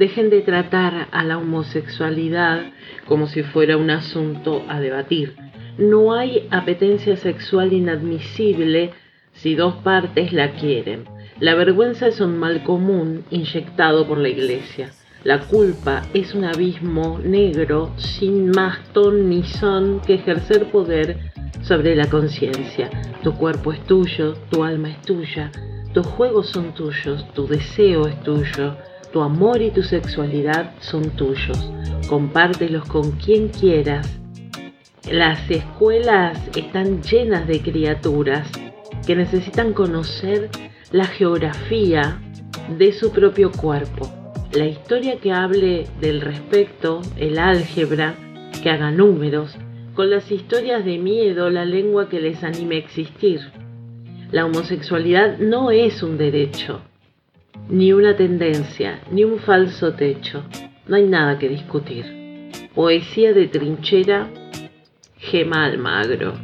Dejen de tratar a la homosexualidad como si fuera un asunto a debatir. No hay apetencia sexual inadmisible si dos partes la quieren. La vergüenza es un mal común inyectado por la Iglesia. La culpa es un abismo negro sin más ton ni son que ejercer poder sobre la conciencia. Tu cuerpo es tuyo, tu alma es tuya, tus juegos son tuyos, tu deseo es tuyo, tu amor y tu sexualidad son tuyos. Compártelos con quien quieras. Las escuelas están llenas de criaturas que necesitan conocer la geografía de su propio cuerpo. La historia que hable del respecto, el álgebra, que haga números, con las historias de miedo, la lengua que les anime a existir. La homosexualidad no es un derecho, ni una tendencia, ni un falso techo. No hay nada que discutir. Poesía de trinchera, Gema Almagro.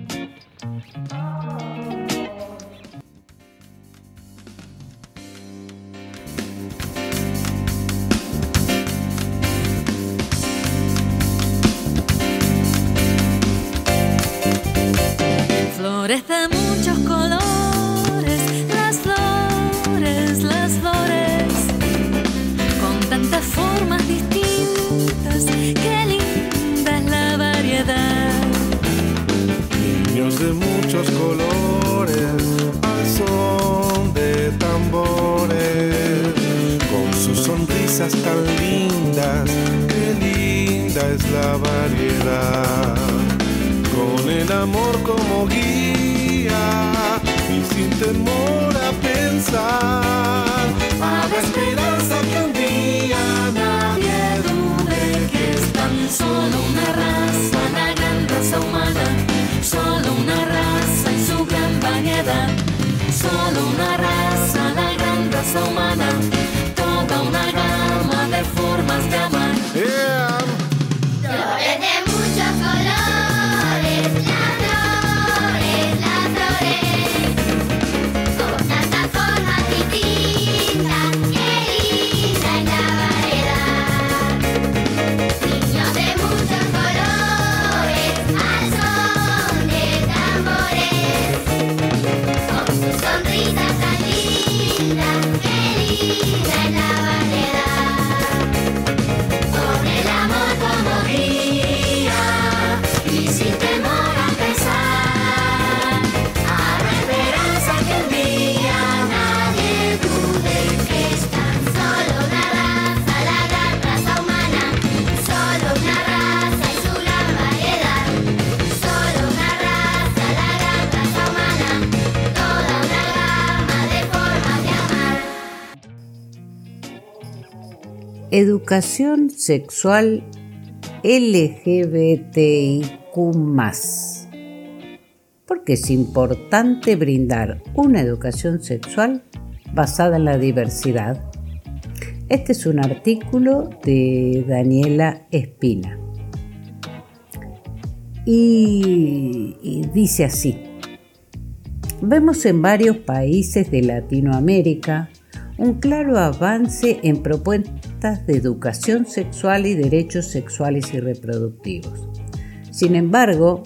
Flores sin temor a pensar. Habrá esperanza que un día nadie dude que es tan solo una Educación sexual LGBTIQ. Porque es importante brindar una educación sexual basada en la diversidad. Este es un artículo de Daniela Espina. Y, y dice así. Vemos en varios países de Latinoamérica un claro avance en propuestas de educación sexual y derechos sexuales y reproductivos. Sin embargo,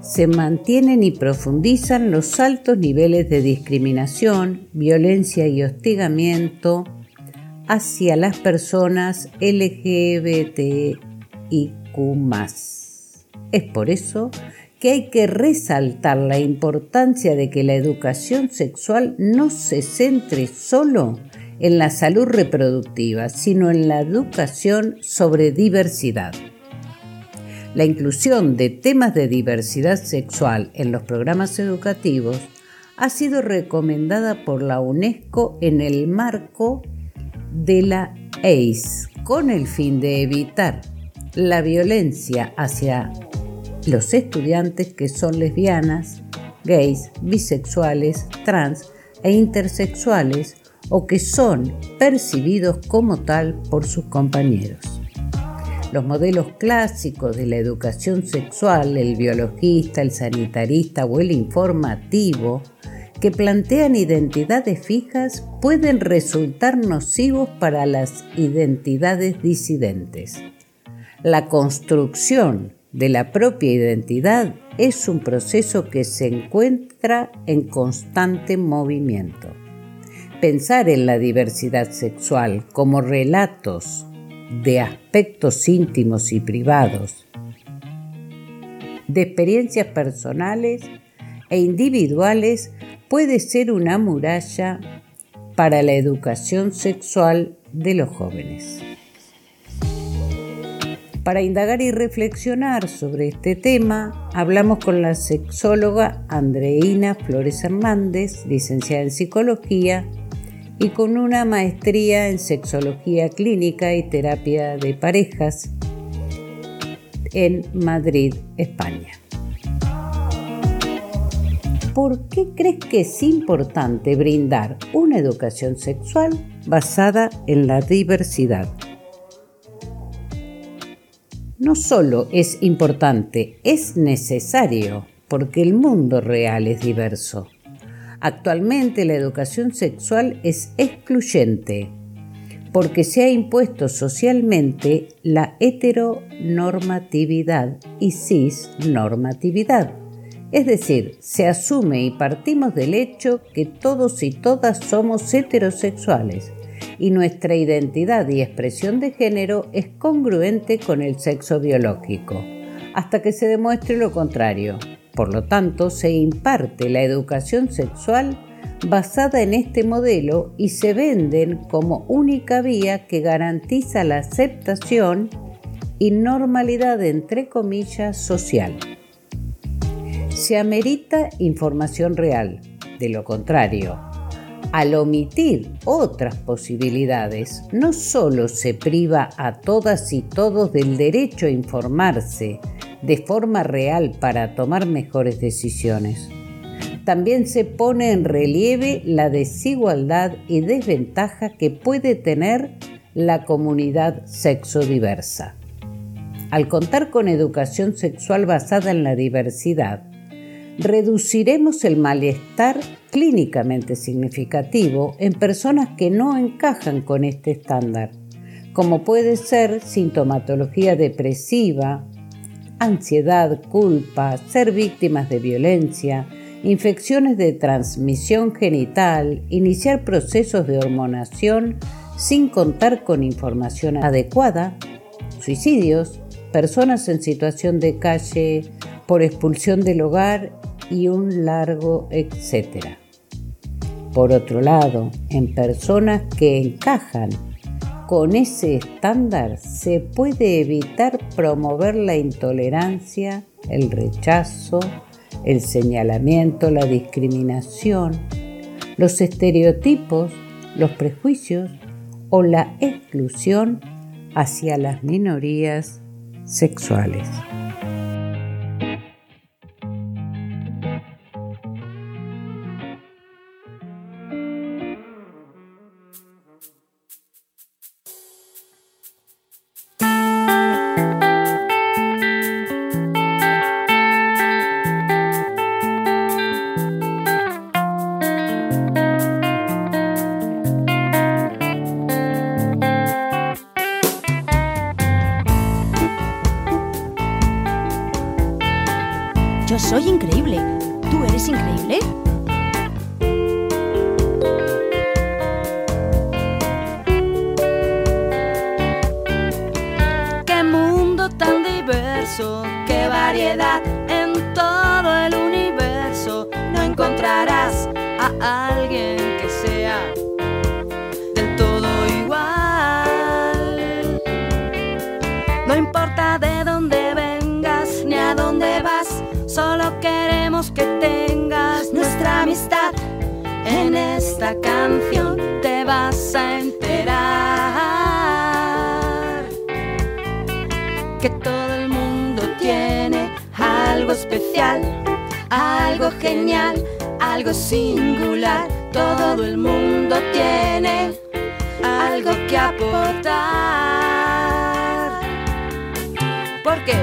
se mantienen y profundizan los altos niveles de discriminación, violencia y hostigamiento hacia las personas LGBTIQ Es por eso que hay que resaltar la importancia de que la educación sexual no se centre solo en la salud reproductiva, sino en la educación sobre diversidad. La inclusión de temas de diversidad sexual en los programas educativos ha sido recomendada por la UNESCO en el marco de la ACE, con el fin de evitar la violencia hacia los estudiantes que son lesbianas, gays, bisexuales, trans e intersexuales o que son percibidos como tal por sus compañeros. Los modelos clásicos de la educación sexual, el biologista, el sanitarista o el informativo, que plantean identidades fijas pueden resultar nocivos para las identidades disidentes. La construcción de la propia identidad es un proceso que se encuentra en constante movimiento. Pensar en la diversidad sexual como relatos de aspectos íntimos y privados, de experiencias personales e individuales puede ser una muralla para la educación sexual de los jóvenes. Para indagar y reflexionar sobre este tema, hablamos con la sexóloga Andreina Flores Hernández, licenciada en psicología y con una maestría en sexología clínica y terapia de parejas en Madrid, España. ¿Por qué crees que es importante brindar una educación sexual basada en la diversidad? No solo es importante, es necesario, porque el mundo real es diverso. Actualmente la educación sexual es excluyente, porque se ha impuesto socialmente la heteronormatividad y cisnormatividad. Es decir, se asume y partimos del hecho que todos y todas somos heterosexuales y nuestra identidad y expresión de género es congruente con el sexo biológico, hasta que se demuestre lo contrario. Por lo tanto, se imparte la educación sexual basada en este modelo y se venden como única vía que garantiza la aceptación y normalidad entre comillas social. Se amerita información real, de lo contrario, al omitir otras posibilidades, no solo se priva a todas y todos del derecho a informarse de forma real para tomar mejores decisiones, también se pone en relieve la desigualdad y desventaja que puede tener la comunidad sexodiversa. Al contar con educación sexual basada en la diversidad, reduciremos el malestar clínicamente significativo en personas que no encajan con este estándar, como puede ser sintomatología depresiva, ansiedad, culpa, ser víctimas de violencia, infecciones de transmisión genital, iniciar procesos de hormonación sin contar con información adecuada, suicidios, personas en situación de calle por expulsión del hogar y un largo etcétera. Por otro lado, en personas que encajan con ese estándar se puede evitar promover la intolerancia, el rechazo, el señalamiento, la discriminación, los estereotipos, los prejuicios o la exclusión hacia las minorías sexuales. Singular. Todo el mundo tiene algo que aportar. Porque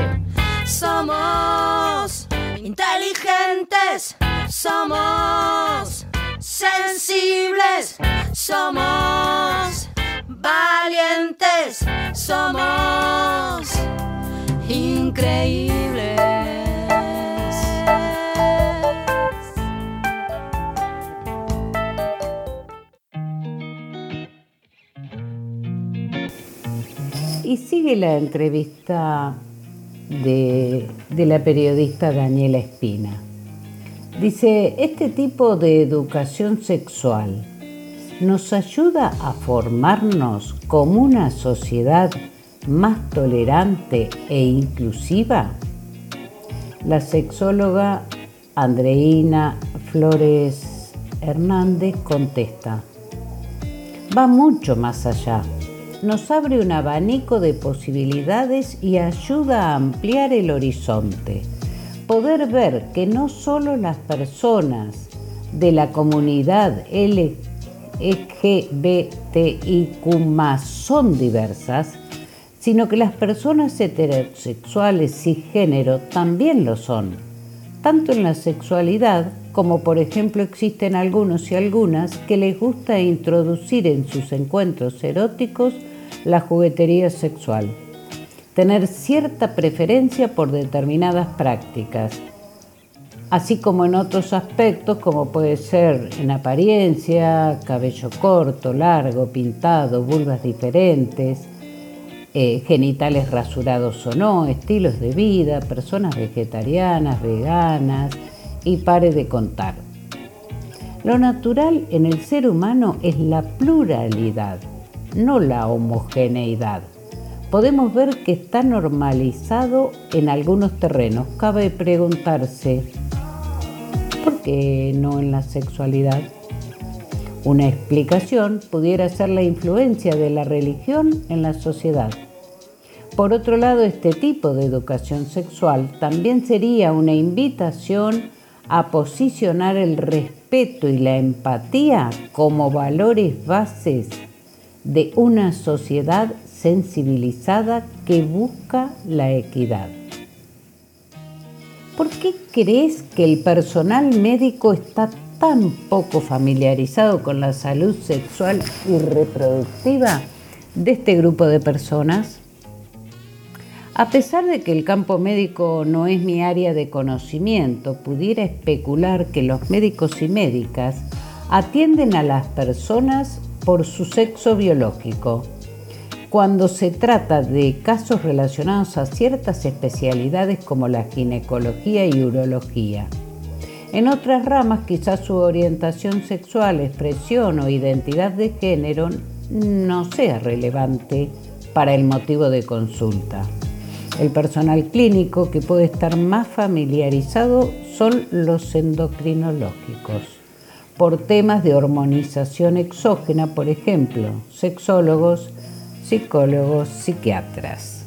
somos inteligentes, somos sensibles, somos valientes, somos increíbles. Y sigue la entrevista de, la periodista Daniela Espina. Dice, este tipo de educación sexual nos ayuda a formarnos como una sociedad más tolerante e inclusiva. La sexóloga Andreina Flores Hernández contesta, va mucho más allá. Nos abre un abanico de posibilidades y ayuda a ampliar el horizonte. Poder ver que no solo las personas de la comunidad LGBTIQ son diversas, sino que las personas heterosexuales cisgénero también lo son, tanto en la sexualidad como por ejemplo existen algunos y algunas que les gusta introducir en sus encuentros eróticos la juguetería sexual, tener cierta preferencia por determinadas prácticas, así como en otros aspectos como puede ser en apariencia, cabello corto, largo, pintado, vulvas diferentes, eh, genitales rasurados o no, estilos de vida, personas vegetarianas, veganas y pare de contar. Lo natural en el ser humano es la pluralidad, no la homogeneidad. Podemos ver que está normalizado en algunos terrenos. Cabe preguntarse, ¿por qué no en la sexualidad? Una explicación pudiera ser la influencia de la religión en la sociedad. Por otro lado, este tipo de educación sexual también sería una invitación a posicionar el respeto y la empatía como valores bases de una sociedad sensibilizada que busca la equidad. ¿Por qué crees que el personal médico está tan poco familiarizado con la salud sexual y reproductiva de este grupo de personas? A pesar de que el campo médico no es mi área de conocimiento, pudiera especular que los médicos y médicas atienden a las personas por su sexo biológico. Cuando se trata de casos relacionados a ciertas especialidades como la ginecología y urología. En otras ramas quizás su orientación sexual, expresión o identidad de género no sea relevante para el motivo de consulta. El personal clínico que puede estar más familiarizado son los endocrinológicos por temas de hormonización exógena, por ejemplo, sexólogos, psicólogos, psiquiatras.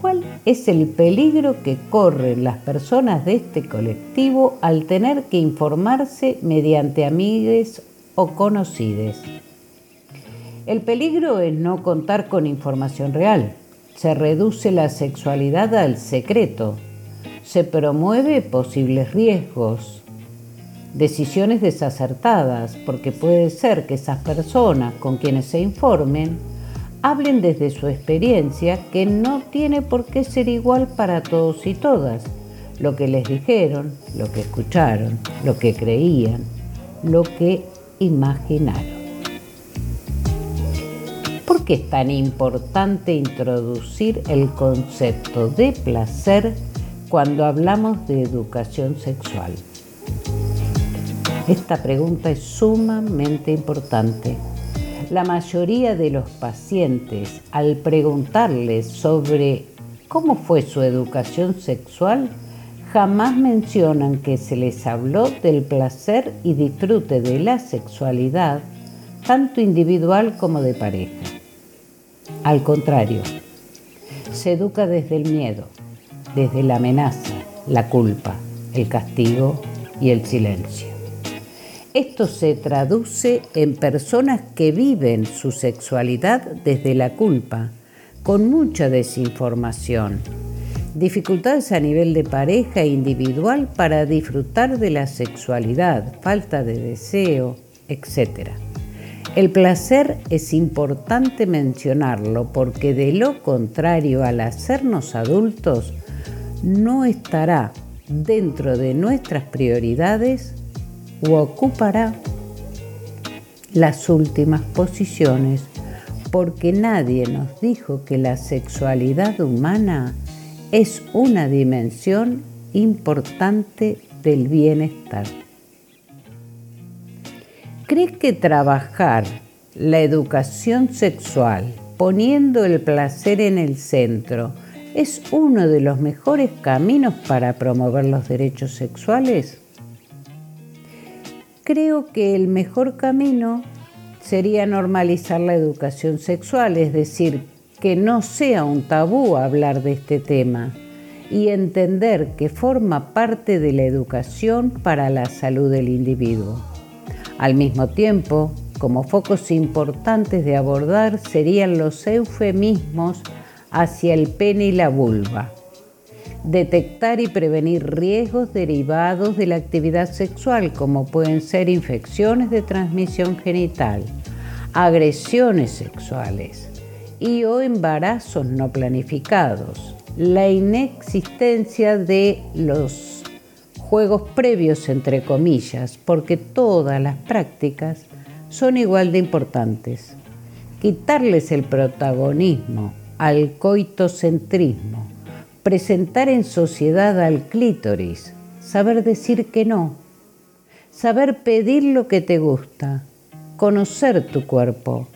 ¿Cuál es el peligro que corren las personas de este colectivo al tener que informarse mediante amigues o conocides? El peligro es no contar con información real. Se reduce la sexualidad al secreto. Se promueve posibles riesgos, decisiones desacertadas, porque puede ser que esas personas con quienes se informen hablen desde su experiencia que no tiene por qué ser igual para todos y todas. Lo que les dijeron, lo que escucharon, lo que creían, lo que imaginaron. ¿Por qué es tan importante introducir el concepto de placer cuando hablamos de educación sexual? Esta pregunta es sumamente importante. La mayoría de los pacientes, al preguntarles sobre cómo fue su educación sexual, jamás mencionan que se les habló del placer y disfrute de la sexualidad, tanto individual como de pareja. Al contrario, se educa desde el miedo, desde la amenaza, la culpa, el castigo y el silencio. Esto se traduce en personas que viven su sexualidad desde la culpa, con mucha desinformación, dificultades a nivel de pareja e individual para disfrutar de la sexualidad, falta de deseo, etc. El placer es importante mencionarlo porque de lo contrario al hacernos adultos no estará dentro de nuestras prioridades o ocupará las últimas posiciones porque nadie nos dijo que la sexualidad humana es una dimensión importante del bienestar. ¿Crees que trabajar la educación sexual poniendo el placer en el centro es uno de los mejores caminos para promover los derechos sexuales? Creo que el mejor camino sería normalizar la educación sexual, es decir, que no sea un tabú hablar de este tema y entender que forma parte de la educación para la salud del individuo. Al mismo tiempo, como focos importantes de abordar serían los eufemismos hacia el pene y la vulva. Detectar y prevenir riesgos derivados de la actividad sexual, como pueden ser infecciones de transmisión genital, agresiones sexuales y o embarazos no planificados, la inexistencia de los juegos previos, entre comillas, porque todas las prácticas son igual de importantes. Quitarles el protagonismo al coitocentrismo, presentar en sociedad al clítoris, saber decir que no, saber pedir lo que te gusta, conocer tu cuerpo,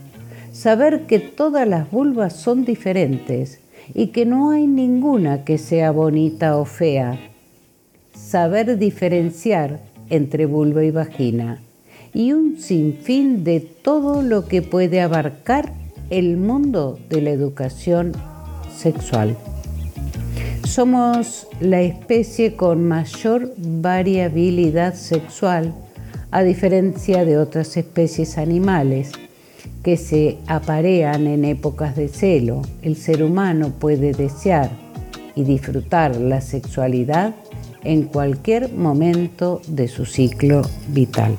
saber que todas las vulvas son diferentes y que no hay ninguna que sea bonita o fea, saber diferenciar entre vulva y vagina y un sinfín de todo lo que puede abarcar el mundo de la educación sexual. Somos la especie con mayor variabilidad sexual a diferencia de otras especies animales que se aparean en épocas de celo. El ser humano puede desear y disfrutar la sexualidad en cualquier momento de su ciclo vital.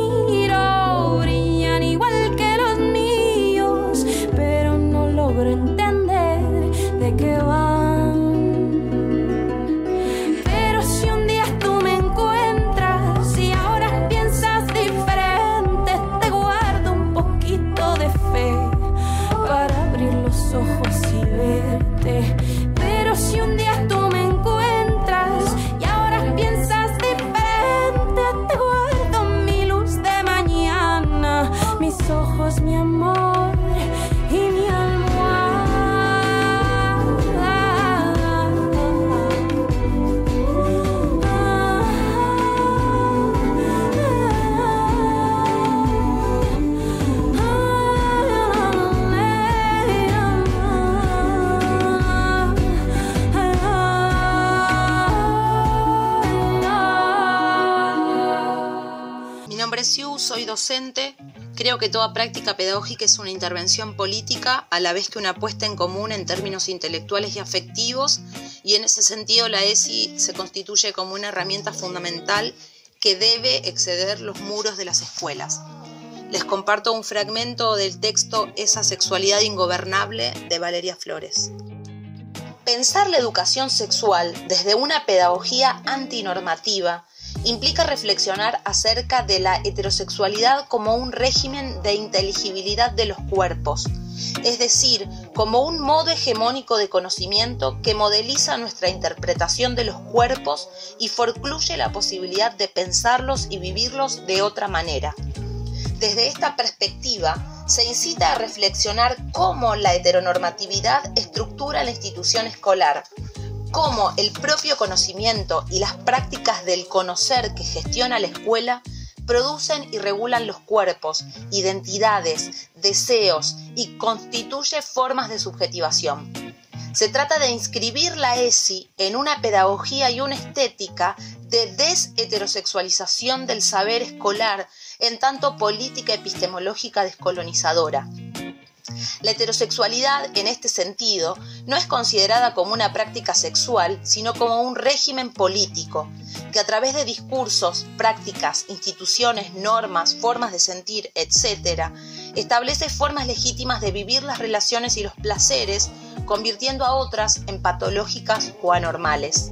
creo que toda práctica pedagógica es una intervención política a la vez que una puesta en común en términos intelectuales y afectivos y en ese sentido la ESI se constituye como una herramienta fundamental que debe exceder los muros de las escuelas. Les comparto un fragmento del texto Esa sexualidad ingobernable de Valeria Flores. Pensar la educación sexual desde una pedagogía antinormativa implica reflexionar acerca de la heterosexualidad como un régimen de inteligibilidad de los cuerpos, es decir, como un modo hegemónico de conocimiento que modeliza nuestra interpretación de los cuerpos y forcluye la posibilidad de pensarlos y vivirlos de otra manera. Desde esta perspectiva, se incita a reflexionar cómo la heteronormatividad estructura la institución escolar, cómo el propio conocimiento y las prácticas del conocer que gestiona la escuela producen y regulan los cuerpos, identidades, deseos y constituye formas de subjetivación. Se trata de inscribir la ESI en una pedagogía y una estética de desheterosexualización del saber escolar en tanto política epistemológica descolonizadora. La heterosexualidad, en este sentido, no es considerada como una práctica sexual, sino como un régimen político, que a través de discursos, prácticas, instituciones, normas, formas de sentir, etc., establece formas legítimas de vivir las relaciones y los placeres, convirtiendo a otras en patológicas o anormales.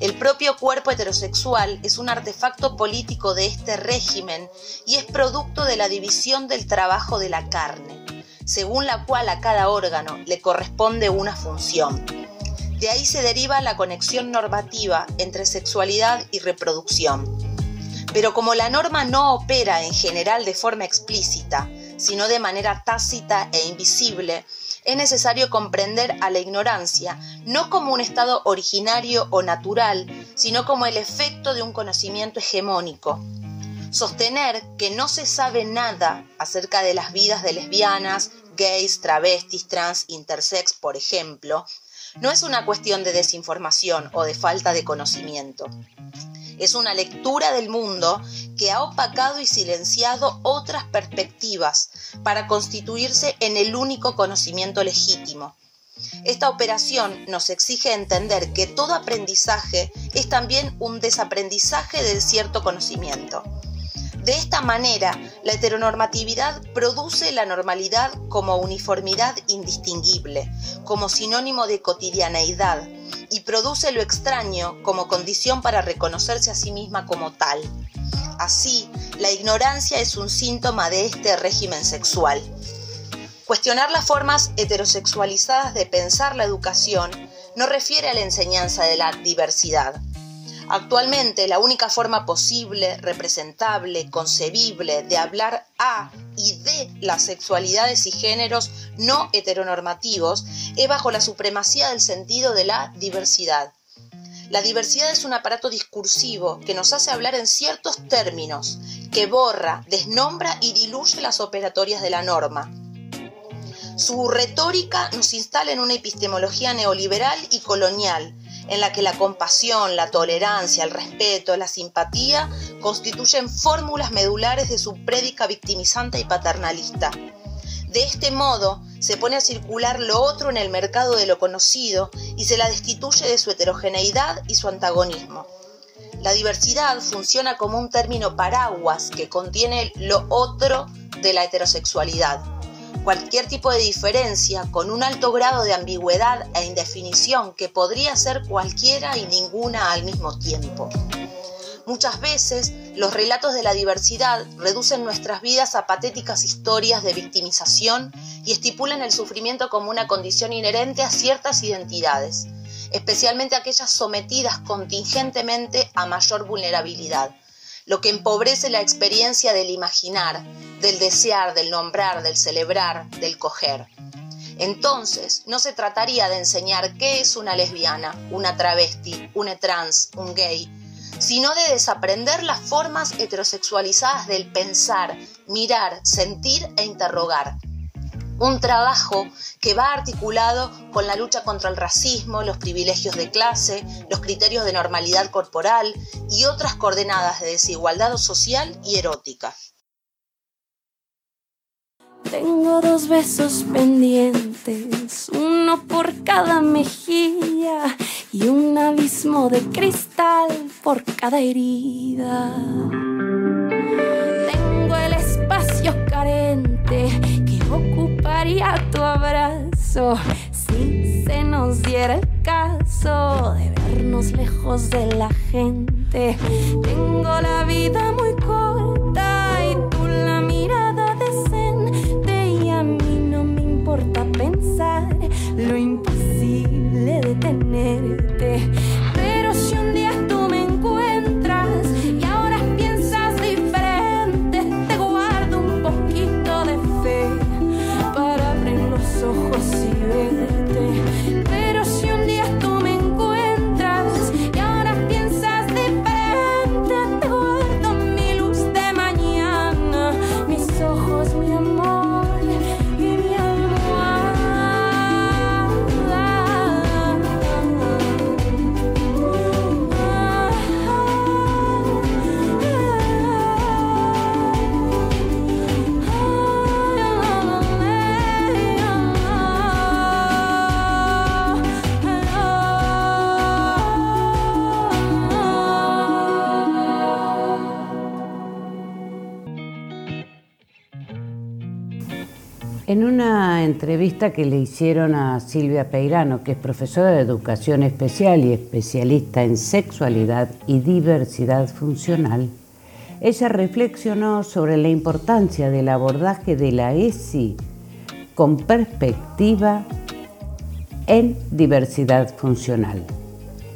El propio cuerpo heterosexual es un artefacto político de este régimen y es producto de la división del trabajo de la carne, según la cual a cada órgano le corresponde una función. De ahí se deriva la conexión normativa entre sexualidad y reproducción. Pero como la norma no opera en general de forma explícita, sino de manera tácita e invisible, es necesario comprender a la ignorancia no como un estado originario o natural, sino como el efecto de un conocimiento hegemónico. Sostener que no se sabe nada acerca de las vidas de lesbianas, gays, travestis, trans, intersex, por ejemplo, no es una cuestión de desinformación o de falta de conocimiento. Es una lectura del mundo que ha opacado y silenciado otras perspectivas para constituirse en el único conocimiento legítimo. Esta operación nos exige entender que todo aprendizaje es también un desaprendizaje de cierto conocimiento. De esta manera, la heteronormatividad produce la normalidad como uniformidad indistinguible, como sinónimo de cotidianeidad, y produce lo extraño como condición para reconocerse a sí misma como tal. Así, la ignorancia es un síntoma de este régimen sexual. Cuestionar las formas heterosexualizadas de pensar la educación no refiere a la enseñanza de la diversidad. Actualmente la única forma posible, representable, concebible de hablar a y de las sexualidades y géneros no heteronormativos es bajo la supremacía del sentido de la diversidad. La diversidad es un aparato discursivo que nos hace hablar en ciertos términos, que borra, desnombra y diluye las operatorias de la norma. Su retórica nos instala en una epistemología neoliberal y colonial, en la que la compasión, la tolerancia, el respeto, la simpatía constituyen fórmulas medulares de su prédica victimizante y paternalista. De este modo, se pone a circular lo otro en el mercado de lo conocido y se la destituye de su heterogeneidad y su antagonismo. La diversidad funciona como un término paraguas que contiene lo otro de la heterosexualidad cualquier tipo de diferencia con un alto grado de ambigüedad e indefinición que podría ser cualquiera y ninguna al mismo tiempo. Muchas veces los relatos de la diversidad reducen nuestras vidas a patéticas historias de victimización y estipulan el sufrimiento como una condición inherente a ciertas identidades, especialmente aquellas sometidas contingentemente a mayor vulnerabilidad lo que empobrece la experiencia del imaginar, del desear, del nombrar, del celebrar, del coger. Entonces, no se trataría de enseñar qué es una lesbiana, una travesti, una trans, un gay, sino de desaprender las formas heterosexualizadas del pensar, mirar, sentir e interrogar, un trabajo que va articulado con la lucha contra el racismo, los privilegios de clase, los criterios de normalidad corporal y otras coordenadas de desigualdad social y erótica. Tengo dos besos pendientes, uno por cada mejilla y un abismo de cristal por cada herida. Tengo el espacio carente que ocuparía tu abrazo si se nos diera el caso de vernos lejos de la gente. Tengo la vida muy corta y tú la mirada decente y a mí no me importa pensar lo imposible de tenerte. Entrevista que le hicieron a Silvia Peirano, que es profesora de educación especial y especialista en sexualidad y diversidad funcional, ella reflexionó sobre la importancia del abordaje de la ESI con perspectiva en diversidad funcional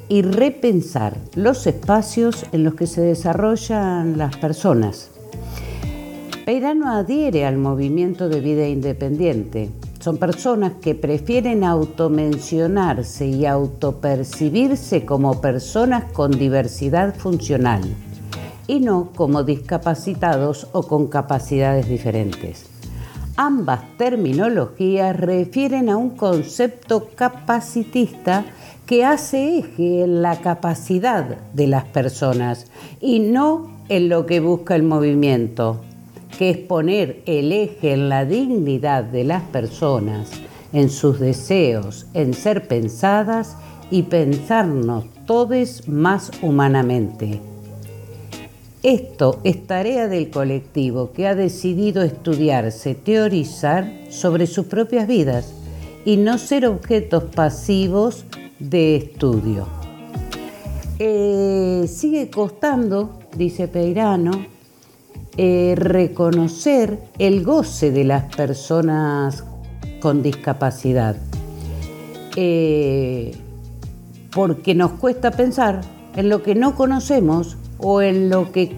y repensar los espacios en los que se desarrollan las personas. Peirano adhiere al movimiento de vida independiente. Son personas que prefieren automencionarse y autopercibirse como personas con diversidad funcional y no como discapacitados o con capacidades diferentes. Ambas terminologías refieren a un concepto capacitista que hace eje en la capacidad de las personas y no en lo que busca el movimiento, que es poner el eje en la dignidad de las personas, en sus deseos, en ser pensadas y pensarnos todos más humanamente. Esto es tarea del colectivo que ha decidido estudiarse, teorizar sobre sus propias vidas y no ser objetos pasivos de estudio. Eh, sigue costando, dice Peirano, eh, reconocer el goce de las personas con discapacidad, Eh, porque nos cuesta pensar en lo que no conocemos o en lo que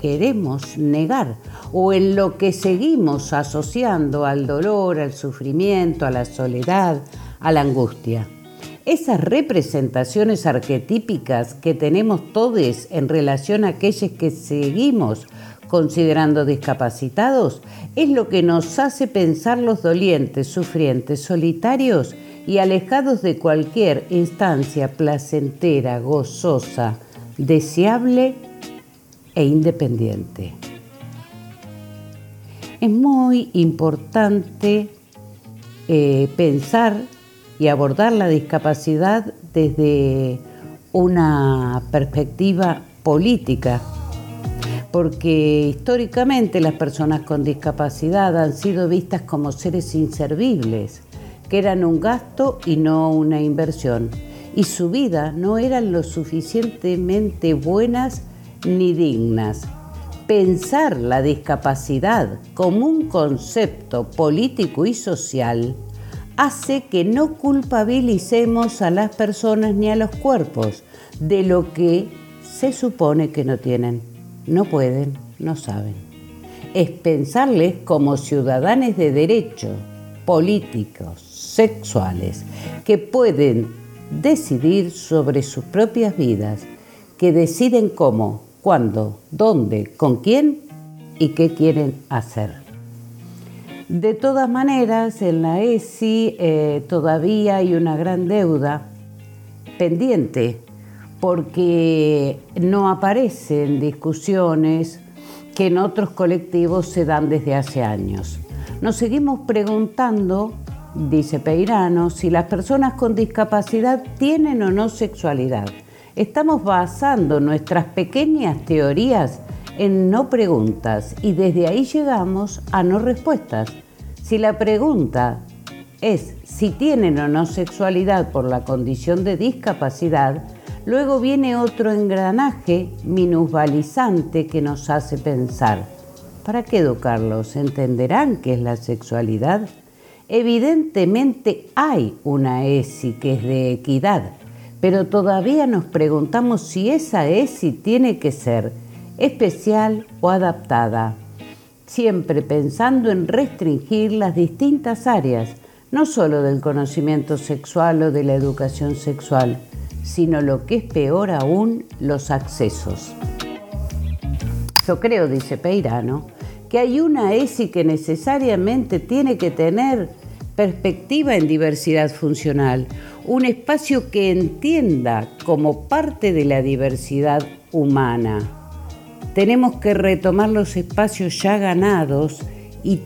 queremos negar o en lo que seguimos asociando al dolor, al sufrimiento, a la soledad, a la angustia. Esas representaciones arquetípicas que tenemos todos en relación a aquellos que seguimos considerando discapacitados es lo que nos hace pensar los dolientes, sufrientes, solitarios y alejados de cualquier instancia placentera, gozosa, deseable e independiente. Es muy importante eh, pensar y abordar la discapacidad desde una perspectiva política, porque históricamente las personas con discapacidad han sido vistas como seres inservibles, que eran un gasto y no una inversión, y su vida no eran lo suficientemente buenas ni dignas. Pensar la discapacidad como un concepto político y social hace que no culpabilicemos a las personas ni a los cuerpos de lo que se supone que no tienen, no pueden, no saben. Es pensarles como ciudadanos de derecho, políticos, sexuales, que pueden decidir sobre sus propias vidas, que deciden cómo, cuándo, dónde, con quién y qué quieren hacer. De todas maneras, en la ESI eh, todavía hay una gran deuda pendiente porque no aparecen discusiones que en otros colectivos se dan desde hace años. Nos seguimos preguntando, dice Peirano, si las personas con discapacidad tienen o no sexualidad. Estamos basando nuestras pequeñas teorías en no preguntas y desde ahí llegamos a no respuestas. Si la pregunta es si tienen o no sexualidad por la condición de discapacidad, luego viene otro engranaje minusvalizante que nos hace pensar, ¿para qué educarlos? ¿Entenderán qué es la sexualidad? Evidentemente hay una ESI que es de equidad, pero todavía nos preguntamos si esa ESI tiene que ser especial o adaptada, siempre pensando en restringir las distintas áreas, no solo del conocimiento sexual o de la educación sexual, sino lo que es peor aún, los accesos. Yo creo, dice Peirano, que hay una ESI que necesariamente tiene que tener perspectiva en diversidad funcional, un espacio que entienda como parte de la diversidad humana. Tenemos que retomar los espacios ya ganados y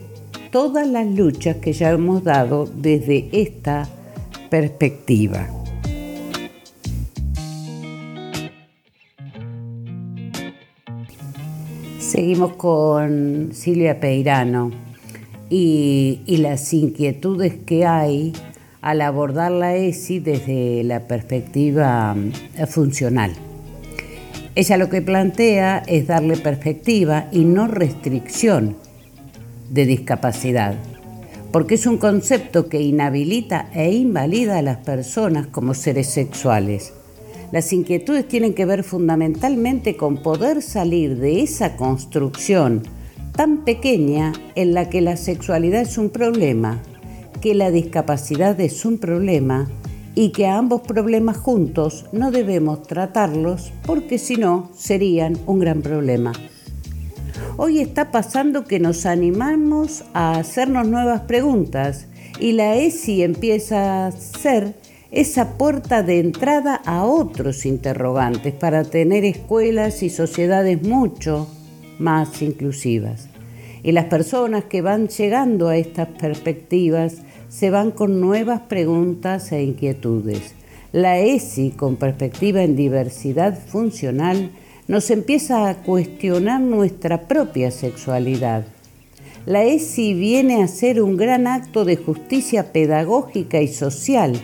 todas las luchas que ya hemos dado desde esta perspectiva. Seguimos con Silvia Peirano y, las inquietudes que hay al abordar la ESI desde la perspectiva mm, funcional. Ella lo que plantea es darle perspectiva y no restricción de discapacidad, porque es un concepto que inhabilita e invalida a las personas como seres sexuales. Las inquietudes tienen que ver fundamentalmente con poder salir de esa construcción tan pequeña en la que la sexualidad es un problema, que la discapacidad es un problema y que a ambos problemas juntos no debemos tratarlos porque si no serían un gran problema. Hoy está pasando que nos animamos a hacernos nuevas preguntas y la ESI empieza a ser esa puerta de entrada a otros interrogantes para tener escuelas y sociedades mucho más inclusivas. Y las personas que van llegando a estas perspectivas se van con nuevas preguntas e inquietudes. La ESI, con perspectiva en diversidad funcional, nos empieza a cuestionar nuestra propia sexualidad. La ESI viene a ser un gran acto de justicia pedagógica y social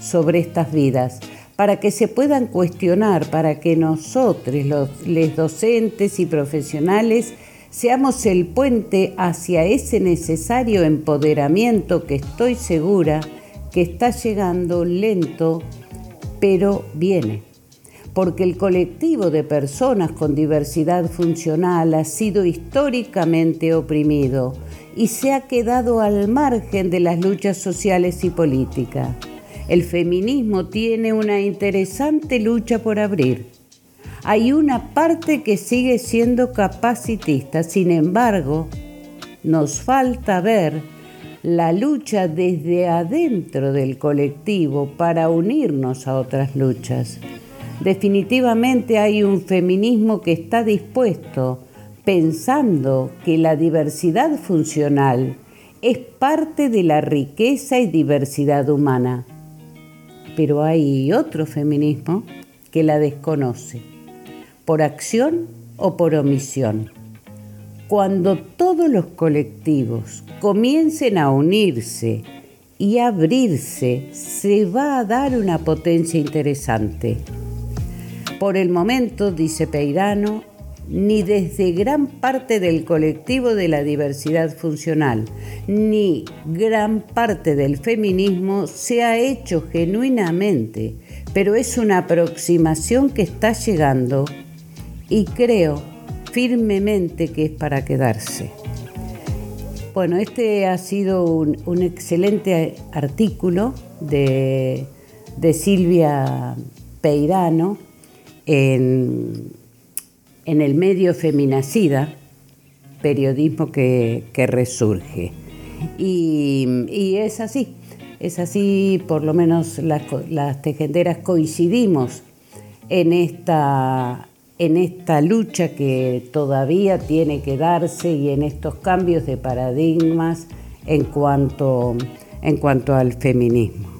sobre estas vidas, para que se puedan cuestionar, para que nosotros, los, docentes y profesionales, seamos el puente hacia ese necesario empoderamiento que estoy segura que está llegando lento, pero viene porque el colectivo de personas con diversidad funcional ha sido históricamente oprimido y se ha quedado al margen de las luchas sociales y políticas. El feminismo tiene una interesante lucha por abrir. Hay una parte que sigue siendo capacitista, sin embargo, nos falta ver la lucha desde adentro del colectivo para unirnos a otras luchas. Definitivamente hay un feminismo que está dispuesto, pensando que la diversidad funcional es parte de la riqueza y diversidad humana. Pero hay otro feminismo que la desconoce, por acción o por omisión. Cuando todos los colectivos comiencen a unirse y abrirse, se va a dar una potencia interesante. Por el momento, dice Peirano, ni desde gran parte del colectivo de la diversidad funcional, ni gran parte del feminismo se ha hecho genuinamente, pero es una aproximación que está llegando y creo firmemente que es para quedarse. Bueno, este ha sido un, excelente artículo de, de Silvia Peirano en, el medio feminacida, periodismo que, resurge. Y, es así, es así, por lo menos las, las tejenderas coincidimos en esta, en esta lucha que todavía tiene que darse y en estos cambios de paradigmas en cuanto, en cuanto al feminismo.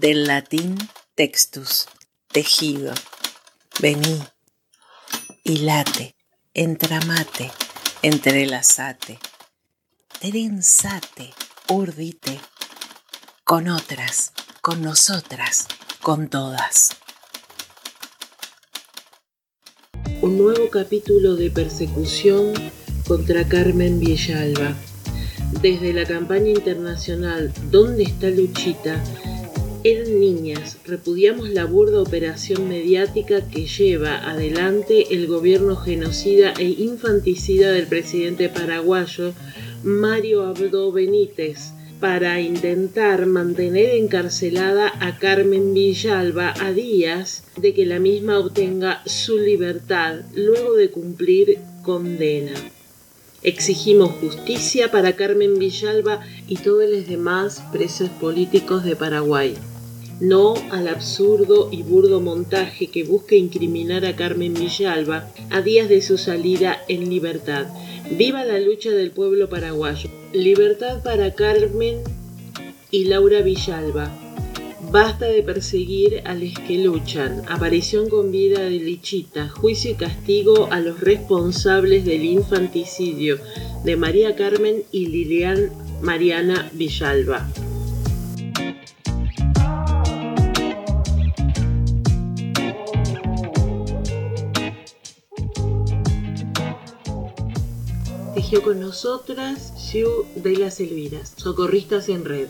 Del latín textus, tejido. Vení, hilate, entramate, entrelazate, trenzate, urdite, con otras, con nosotras, con todas. Un nuevo capítulo de persecución contra Carmen Villalba. Desde la campaña internacional ¿Dónde está Luchita? Eran niñas, repudiamos la burda operación mediática que lleva adelante el gobierno genocida e infanticida del presidente paraguayo Mario Abdo Benítez para intentar mantener encarcelada a Carmen Villalba a días de que la misma obtenga su libertad luego de cumplir condena. Exigimos justicia para Carmen Villalba y todos los demás presos políticos de Paraguay. No al absurdo y burdo montaje que busca incriminar a Carmen Villalba a días de su salida en libertad. Viva la lucha del pueblo paraguayo. Libertad para Carmen y Laura Villalba. Basta de perseguir a los que luchan. Aparición con vida de Lichita. Juicio y castigo a los responsables del infanticidio de María Carmen y Lilian Mariana Villalba. Con nosotras Xiu de las Elviras, socorristas en red.